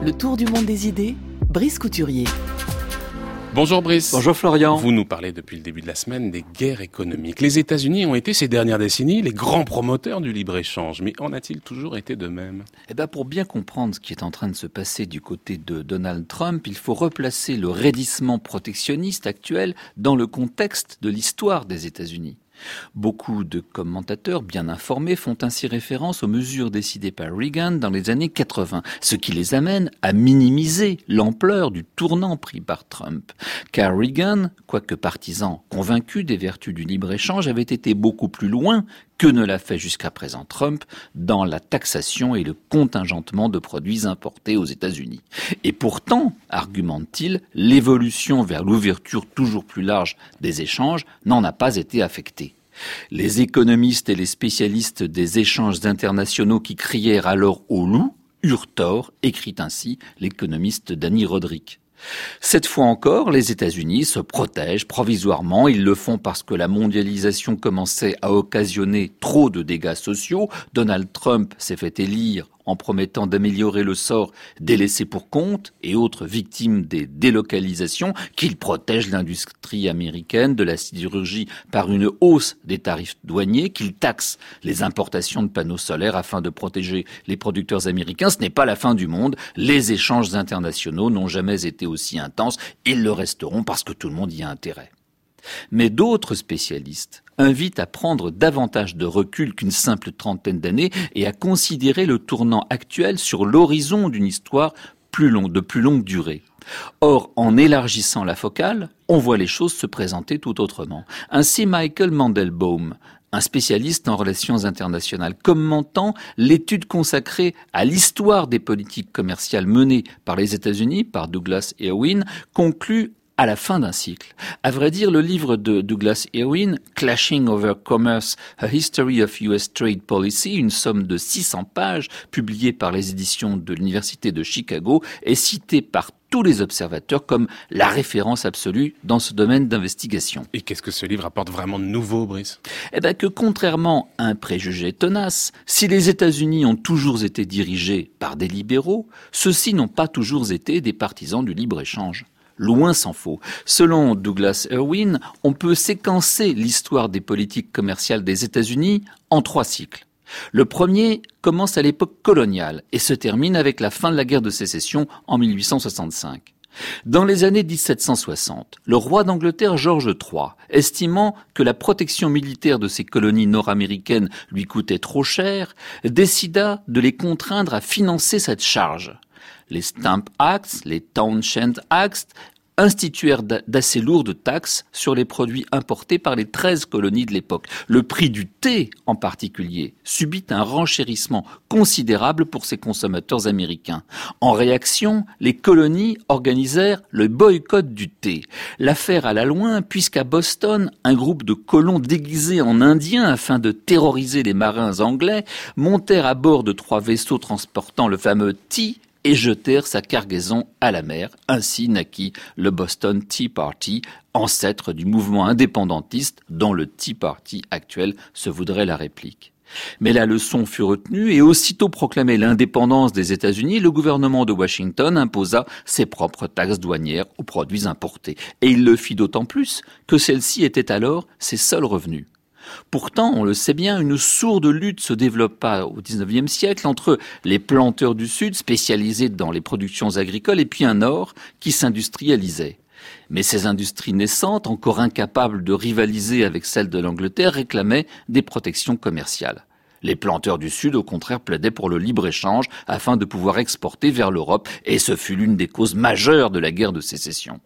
Le tour du monde des idées, Brice Couturier. Bonjour Brice. Bonjour Florian. Vous nous parlez depuis le début de la semaine des guerres économiques. Les États-Unis ont été ces dernières décennies les grands promoteurs du libre-échange, mais en a-t-il toujours été de même? Eh ben pour bien comprendre ce qui est en train de se passer du côté de Donald Trump, il faut replacer le raidissement protectionniste actuel dans le contexte de l'histoire des États-Unis. Beaucoup de commentateurs bien informés font ainsi référence aux mesures décidées par Reagan dans les années 80, ce qui les amène à minimiser l'ampleur du tournant pris par Trump. Car Reagan, quoique partisan convaincu des vertus du libre-échange, avait été beaucoup plus loin que ne l'a fait jusqu'à présent Trump dans la taxation et le contingentement de produits importés aux États-Unis. Et pourtant, argumente-t-il, l'évolution vers l'ouverture toujours plus large des échanges n'en a pas été affectée. Les économistes et les spécialistes des échanges internationaux qui crièrent alors au loup eurent tort, écrit ainsi l'économiste Danny Roderick. Cette fois encore, les États-Unis se protègent provisoirement. Ils le font parce que la mondialisation commençait à occasionner trop de dégâts sociaux. Donald Trump s'est fait élire en promettant d'améliorer le sort des laissés pour compte et autres victimes des délocalisations, qu'il protège l'industrie américaine de la sidérurgie par une hausse des tarifs douaniers, qu'il taxe les importations de panneaux solaires afin de protéger les producteurs américains. Ce n'est pas la fin du monde. Les échanges internationaux n'ont jamais été aussi intenses. Ils le resteront parce que tout le monde y a intérêt. Mais d'autres spécialistes invitent à prendre davantage de recul qu'une simple trentaine d'années et à considérer le tournant actuel sur l'horizon d'une histoire de plus longue durée. Or, en élargissant la focale, on voit les choses se présenter tout autrement. Ainsi, Michael Mandelbaum, un spécialiste en relations internationales, commentant l'étude consacrée à l'histoire des politiques commerciales menées par les États-Unis par Douglas Irwin, conclut à la fin d'un cycle. À vrai dire, le livre de Douglas Irwin, Clashing Over Commerce, A History of US Trade Policy, une somme de 600 pages, publiée par les éditions de l'Université de Chicago, est cité par tous les observateurs comme la référence absolue dans ce domaine d'investigation. Et qu'est-ce que ce livre apporte vraiment de nouveau, Brice? Eh bien que contrairement à un préjugé tenace, si les États-Unis ont toujours été dirigés par des libéraux, ceux-ci n'ont pas toujours été des partisans du libre-échange. Loin s'en faut. Selon Douglas Irwin, on peut séquencer l'histoire des politiques commerciales des États-Unis en trois cycles. Le premier commence à l'époque coloniale et se termine avec la fin de la guerre de sécession en 1865. Dans les années 1760, le roi d'Angleterre George III, estimant que la protection militaire de ses colonies nord-américaines lui coûtait trop cher, décida de les contraindre à financer cette charge les Stamp Acts, les Townshend Acts, instituèrent d'assez lourdes taxes sur les produits importés par les 13 colonies de l'époque. Le prix du thé, en particulier, subit un renchérissement considérable pour ces consommateurs américains. En réaction, les colonies organisèrent le boycott du thé. L'affaire alla loin puisqu'à Boston, un groupe de colons déguisés en indiens afin de terroriser les marins anglais montèrent à bord de trois vaisseaux transportant le fameux tea et jetèrent sa cargaison à la mer. Ainsi naquit le Boston Tea Party, ancêtre du mouvement indépendantiste dont le Tea Party actuel se voudrait la réplique. Mais la leçon fut retenue et aussitôt proclamée l'indépendance des États-Unis, le gouvernement de Washington imposa ses propres taxes douanières aux produits importés. Et il le fit d'autant plus que celles-ci étaient alors ses seuls revenus. Pourtant, on le sait bien, une sourde lutte se développa au XIXe siècle entre les planteurs du Sud spécialisés dans les productions agricoles et puis un Nord qui s'industrialisait. Mais ces industries naissantes, encore incapables de rivaliser avec celles de l'Angleterre, réclamaient des protections commerciales. Les planteurs du Sud, au contraire, plaidaient pour le libre-échange afin de pouvoir exporter vers l'Europe, et ce fut l'une des causes majeures de la guerre de sécession.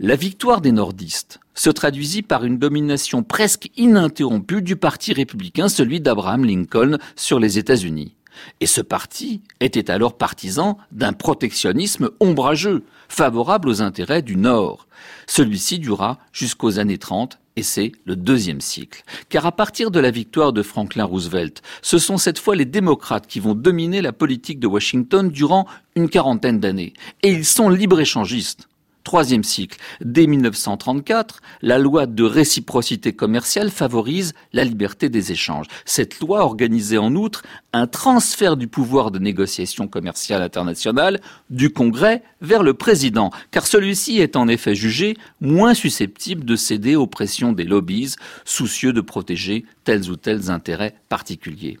La victoire des nordistes se traduisit par une domination presque ininterrompue du parti républicain, celui d'Abraham Lincoln, sur les États-Unis. Et ce parti était alors partisan d'un protectionnisme ombrageux, favorable aux intérêts du Nord. Celui-ci dura jusqu'aux années 30 et c'est le deuxième cycle. Car à partir de la victoire de Franklin Roosevelt, ce sont cette fois les démocrates qui vont dominer la politique de Washington durant une quarantaine d'années. Et ils sont libre-échangistes. Troisième cycle, dès 1934, la loi de réciprocité commerciale favorise la liberté des échanges. Cette loi organisait en outre un transfert du pouvoir de négociation commerciale internationale du Congrès vers le président, car celui-ci est en effet jugé moins susceptible de céder aux pressions des lobbies, soucieux de protéger tels ou tels intérêts particuliers.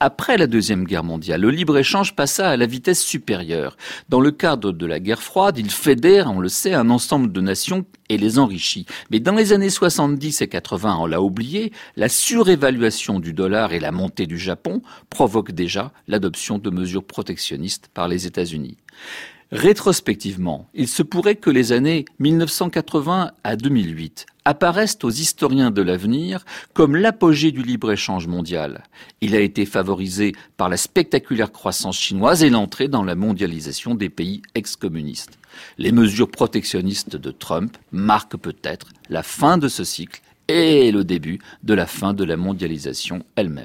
Après la Deuxième Guerre mondiale, le libre-échange passa à la vitesse supérieure. Dans le cadre de la guerre froide, il fédère, on le sait, un ensemble de nations et les enrichit. Mais dans les années 70 et 80, on l'a oublié, la surévaluation du dollar et la montée du Japon provoquent déjà l'adoption de mesures protectionnistes par les États-Unis. Rétrospectivement, il se pourrait que les années 1980 à 2008 apparaissent aux historiens de l'avenir comme l'apogée du libre-échange mondial. Il a été favorisé par la spectaculaire croissance chinoise et l'entrée dans la mondialisation des pays ex-communistes. Les mesures protectionnistes de Trump marquent peut-être la fin de ce cycle et le début de la fin de la mondialisation elle-même.